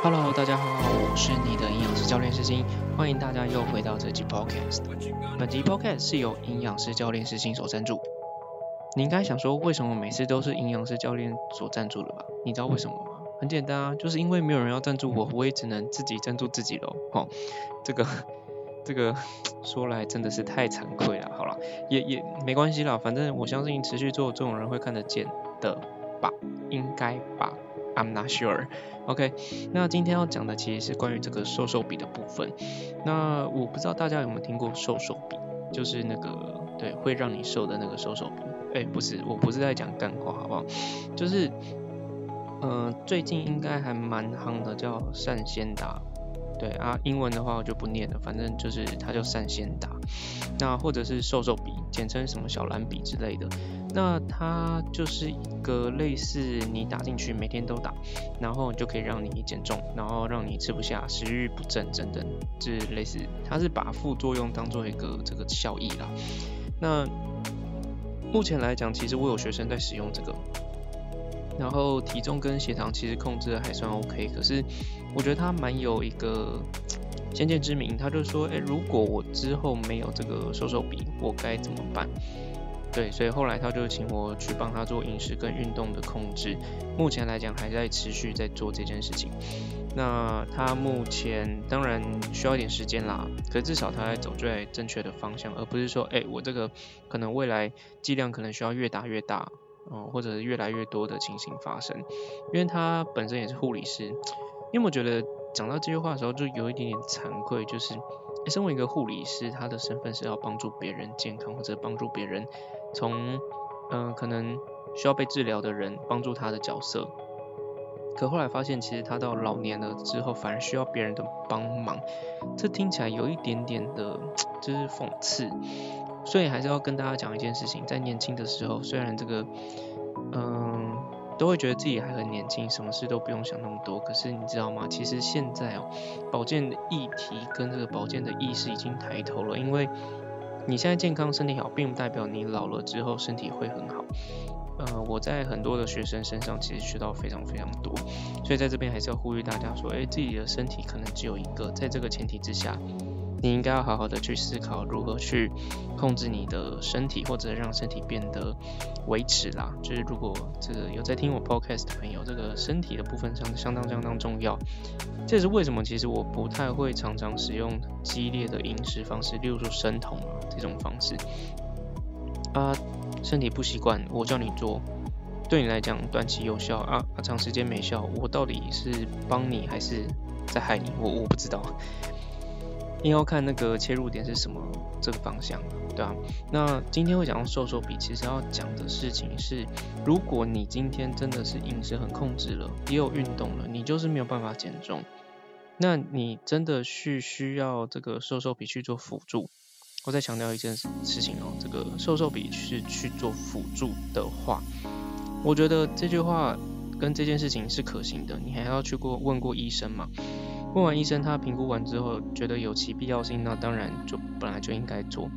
Hello，大家好，我是你的营养师教练师星，欢迎大家又回到这集 Podcast。本集 Podcast 是由营养师教练师星所赞助。你应该想说，为什么每次都是营养师教练所赞助的吧？你知道为什么吗？很简单啊，就是因为没有人要赞助我，我也只能自己赞助自己喽。哦，这个 这个 说来真的是太惭愧了。好了，也也没关系啦，反正我相信持续做这种人会看得见的吧，应该吧。I'm not sure. OK，那今天要讲的其实是关于这个瘦瘦笔的部分。那我不知道大家有没有听过瘦瘦笔，就是那个对会让你瘦的那个瘦瘦笔。哎，不是，我不是在讲干话，好不好？就是，嗯，最近应该还蛮夯的，叫善先达。对啊，英文的话我就不念了，反正就是它叫善先达。那或者是瘦瘦笔，简称什么小蓝笔之类的。那它就是一个类似你打进去，每天都打，然后就可以让你减重，然后让你吃不下、食欲不振等等，就是类似，它是把副作用当做一个这个效益啦。那目前来讲，其实我有学生在使用这个，然后体重跟血糖其实控制的还算 OK，可是我觉得它蛮有一个先见之明，他就说，哎，如果我之后没有这个瘦瘦笔，我该怎么办？对，所以后来他就请我去帮他做饮食跟运动的控制。目前来讲还在持续在做这件事情。那他目前当然需要一点时间啦，可至少他在走在正确的方向，而不是说，哎，我这个可能未来剂量可能需要越打越大，哦，或者是越来越多的情形发生。因为他本身也是护理师，你有没有觉得讲到这句话的时候就有一点点惭愧，就是，身为一个护理师，他的身份是要帮助别人健康或者帮助别人。从嗯，可能需要被治疗的人帮助他的角色，可后来发现，其实他到老年了之后，反而需要别人的帮忙。这听起来有一点点的，就是讽刺。所以还是要跟大家讲一件事情，在年轻的时候，虽然这个嗯，都会觉得自己还很年轻，什么事都不用想那么多。可是你知道吗？其实现在哦，保健的议题跟这个保健的意识已经抬头了，因为。你现在健康身体好，并不代表你老了之后身体会很好。呃，我在很多的学生身上其实学到非常非常多，所以在这边还是要呼吁大家说，哎，自己的身体可能只有一个，在这个前提之下。你应该要好好的去思考如何去控制你的身体，或者让身体变得维持啦。就是如果这个有在听我 podcast 的朋友，这个身体的部分上相当相当重要。这也是为什么其实我不太会常常使用激烈的饮食方式，例如说生酮啊这种方式。啊，身体不习惯，我叫你做，对你来讲短期有效啊，长时间没效，我到底是帮你还是在害你？我我不知道。硬要看那个切入点是什么这个方向，对啊。那今天会讲到瘦瘦笔，其实要讲的事情是，如果你今天真的是饮食很控制了，也有运动了，你就是没有办法减重，那你真的是需要这个瘦瘦笔去做辅助。我再强调一件事情哦，这个瘦瘦笔是去做辅助的话，我觉得这句话跟这件事情是可行的。你还要去过问过医生嘛？问完医生，他评估完之后觉得有其必要性，那当然就本来就应该做。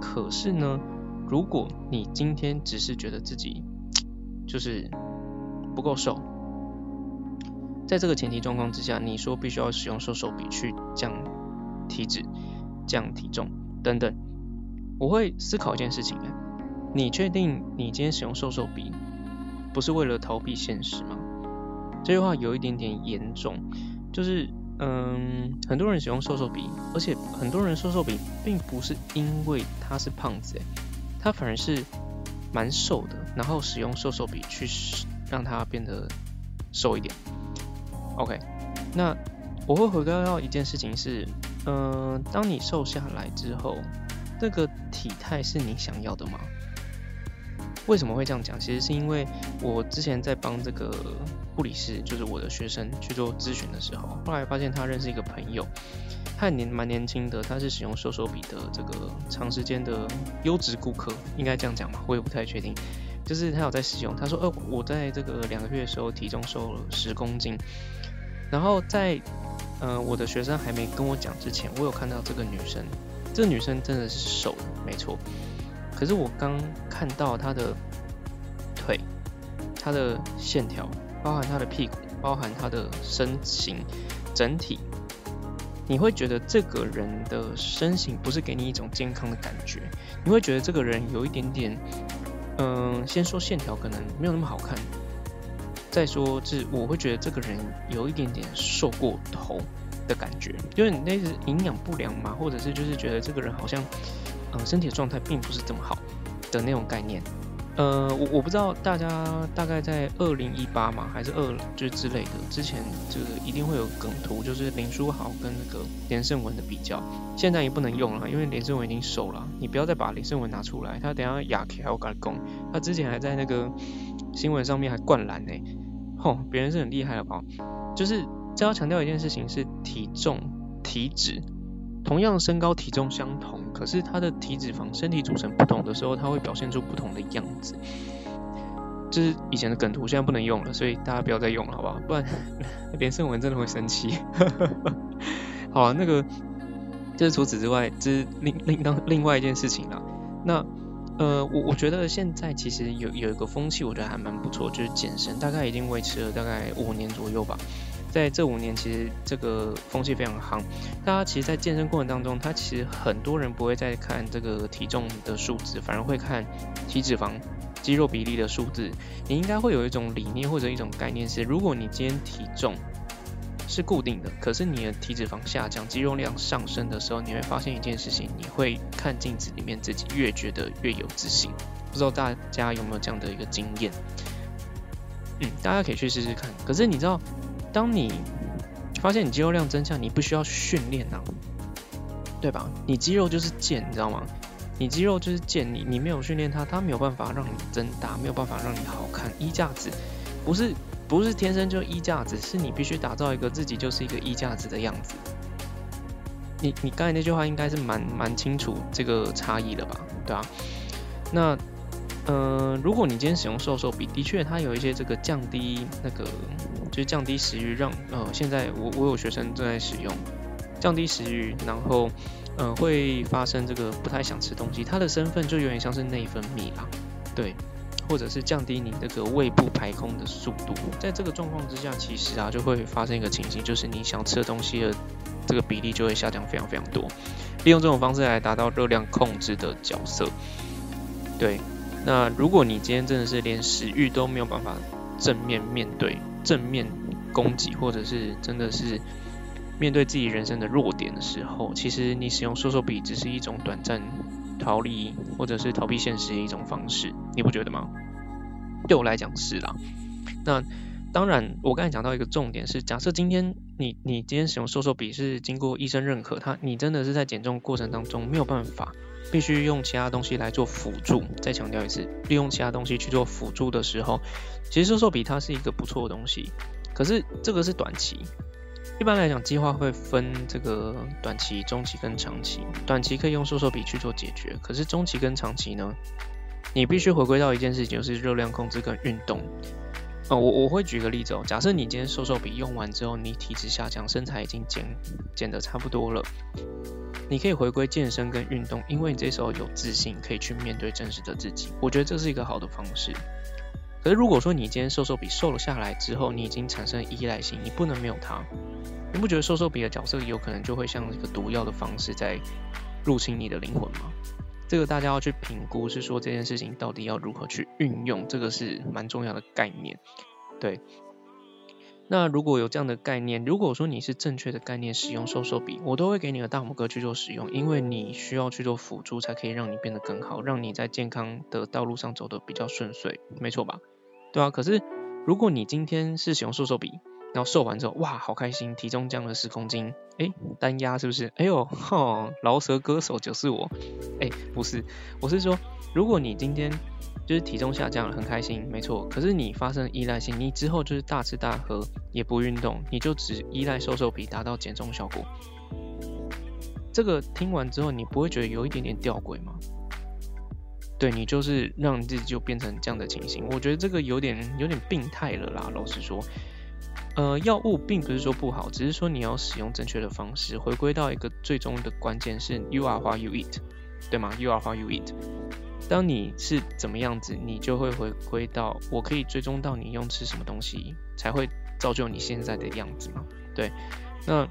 可是呢，如果你今天只是觉得自己就是不够瘦，在这个前提状况之下，你说必须要使用瘦瘦笔去降体脂、降体重等等，我会思考一件事情：哎，你确定你今天使用瘦瘦笔不是为了逃避现实吗？这句话有一点点严重，就是。嗯，很多人使用瘦瘦笔，而且很多人瘦瘦笔并不是因为他是胖子，诶，他反而是蛮瘦的，然后使用瘦瘦笔去让他变得瘦一点。OK，那我会回归到一件事情是，嗯，当你瘦下来之后，这个体态是你想要的吗？为什么会这样讲？其实是因为我之前在帮这个护理师，就是我的学生去做咨询的时候，后来发现他认识一个朋友，他年蛮年轻的，他是使用瘦瘦笔的这个长时间的优质顾客，应该这样讲吧？我也不太确定。就是他有在使用，他说：“呃，我在这个两个月的时候体重瘦了十公斤。”然后在呃我的学生还没跟我讲之前，我有看到这个女生，这个女生真的是瘦，没错。可是我刚看到她的腿，她的线条，包含他的屁股，包含他的身形整体，你会觉得这个人的身形不是给你一种健康的感觉，你会觉得这个人有一点点，嗯，先说线条可能没有那么好看，再说是我会觉得这个人有一点点瘦过头的感觉，就是你那是营养不良嘛，或者是就是觉得这个人好像，嗯，身体状态并不是这么好的那种概念。呃，我我不知道大家大概在二零一八嘛，还是二就是之类的，之前这个一定会有梗图，就是林书豪跟那个连胜文的比较，现在也不能用了，因为连胜文已经瘦了，你不要再把连胜文拿出来，他等下哑开我跟你讲，他之前还在那个新闻上面还灌篮呢，吼，别人是很厉害的吧？就是这要强调一件事情是体重体脂。同样身高体重相同，可是他的体脂肪身体组成不同的时候，他会表现出不同的样子。这是以前的梗图，现在不能用了，所以大家不要再用了，好不好？不然 连胜文真的会生气。好，那个就是除此之外，这是另另当另外一件事情了。那呃，我我觉得现在其实有有一个风气，我觉得还蛮不错，就是健身，大概已经维持了大概五年左右吧。在这五年，其实这个风气非常夯。大家其实，在健身过程当中，他其实很多人不会再看这个体重的数字，反而会看体脂肪、肌肉比例的数字。你应该会有一种理念或者一种概念是：如果你今天体重是固定的，可是你的体脂肪下降、肌肉量上升的时候，你会发现一件事情：你会看镜子里面自己越觉得越有自信。不知道大家有没有这样的一个经验？嗯，大家可以去试试看。可是你知道？当你发现你肌肉量增加，你不需要训练呐，对吧？你肌肉就是腱，你知道吗？你肌肉就是腱，你你没有训练它，它没有办法让你增大，没有办法让你好看。衣架子不是不是天生就衣架子，是你必须打造一个自己就是一个衣架子的样子。你你刚才那句话应该是蛮蛮清楚这个差异的吧？对啊，那。呃，如果你今天使用瘦瘦笔，的确它有一些这个降低那个，就是降低食欲，让呃现在我我有学生正在使用降低食欲，然后呃会发生这个不太想吃东西，它的身份就有点像是内分泌啦，对，或者是降低你这个胃部排空的速度，在这个状况之下，其实啊就会发生一个情形，就是你想吃的东西的这个比例就会下降非常非常多，利用这种方式来达到热量控制的角色，对。那如果你今天真的是连食欲都没有办法正面面对、正面攻击，或者是真的是面对自己人生的弱点的时候，其实你使用瘦瘦笔只是一种短暂逃离或者是逃避现实的一种方式，你不觉得吗？对我来讲是啦。那当然，我刚才讲到一个重点是，假设今天你你今天使用瘦瘦笔是经过医生认可，他你真的是在减重过程当中没有办法。必须用其他东西来做辅助。再强调一次，利用其他东西去做辅助的时候，其实瘦瘦笔它是一个不错的东西。可是这个是短期，一般来讲计划会分这个短期、中期跟长期。短期可以用瘦瘦笔去做解决，可是中期跟长期呢，你必须回归到一件事情，就是热量控制跟运动。呃，我我会举个例子哦，假设你今天瘦瘦笔用完之后，你体脂下降，身材已经减减的差不多了。你可以回归健身跟运动，因为你这时候有自信，可以去面对真实的自己。我觉得这是一个好的方式。可是如果说你今天瘦瘦笔瘦了下来之后，你已经产生依赖性，你不能没有它。你不觉得瘦瘦笔的角色有可能就会像一个毒药的方式在入侵你的灵魂吗？这个大家要去评估，是说这件事情到底要如何去运用，这个是蛮重要的概念。对。那如果有这样的概念，如果说你是正确的概念使用瘦瘦笔，我都会给你的大拇哥去做使用，因为你需要去做辅助，才可以让你变得更好，让你在健康的道路上走得比较顺遂，没错吧？对啊，可是如果你今天是使用瘦瘦笔，然后瘦完之后，哇，好开心，体重降了十公斤，哎，单压是不是？哎呦，哈，饶舌歌手就是我，哎，不是，我是说，如果你今天就是体重下降了，很开心，没错。可是你发生依赖性，你之后就是大吃大喝，也不运动，你就只依赖瘦瘦皮达到减重效果。这个听完之后，你不会觉得有一点点吊诡吗？对你就是让自己就变成这样的情形，我觉得这个有点有点病态了啦。老实说，呃，药物并不是说不好，只是说你要使用正确的方式。回归到一个最终的关键是，you are what you eat，对吗？you are what you eat。当你是怎么样子，你就会回归到我可以追踪到你用吃什么东西，才会造就你现在的样子嘛？对，那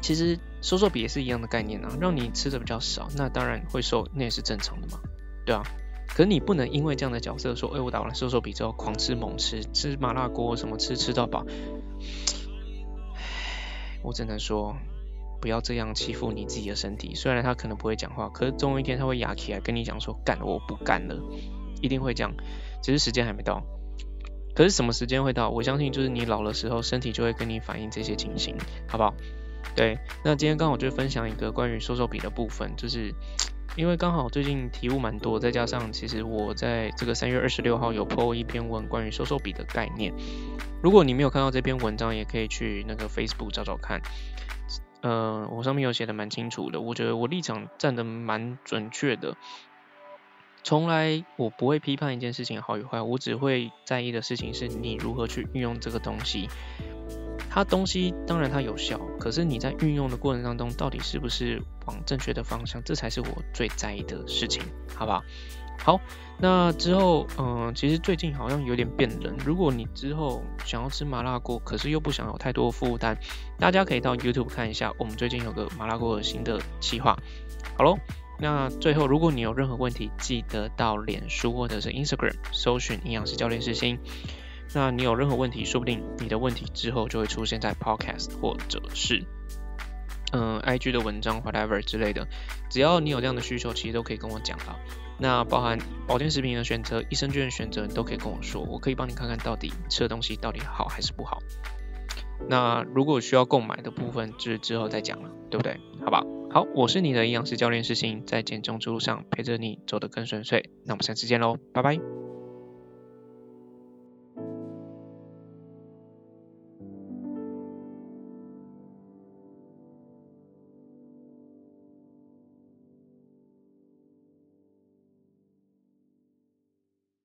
其实瘦瘦比也是一样的概念啊，让你吃的比较少，那当然会瘦，那也是正常的嘛，对啊。可是你不能因为这样的角色说，哎，我打完瘦瘦比之后狂吃猛吃，吃麻辣锅什么吃吃到饱，我只能说。不要这样欺负你自己的身体。虽然他可能不会讲话，可是总有一天他会哑起来跟你讲说：“干，我不干了。”一定会这样，只是时间还没到。可是什么时间会到？我相信就是你老的时候，身体就会跟你反映这些情形，好不好？对，那今天刚好就分享一个关于瘦瘦比的部分，就是因为刚好最近题目蛮多，再加上其实我在这个三月二十六号有 po 一篇文关于收收比的概念。如果你没有看到这篇文章，也可以去那个 Facebook 找找看。呃，我上面有写的蛮清楚的，我觉得我立场站的蛮准确的。从来我不会批判一件事情好与坏，我只会在意的事情是你如何去运用这个东西。它东西当然它有效，可是你在运用的过程当中，到底是不是往正确的方向，这才是我最在意的事情，好不好？好，那之后，嗯，其实最近好像有点变冷。如果你之后想要吃麻辣锅，可是又不想有太多负担，大家可以到 YouTube 看一下，我们最近有个麻辣锅的新的企划。好喽，那最后，如果你有任何问题，记得到脸书或者是 Instagram 搜寻营养师教练师星。那你有任何问题，说不定你的问题之后就会出现在 Podcast 或者是嗯 IG 的文章 whatever 之类的。只要你有这样的需求，其实都可以跟我讲啊。那包含保健食品的选择、益生菌的选择，你都可以跟我说，我可以帮你看看到底吃的东西到底好还是不好。那如果需要购买的部分，就是之后再讲了，对不对？好吧，好，我是你的营养师教练师星，在减重之路上陪着你走得更顺遂。那我们下次见喽，拜拜。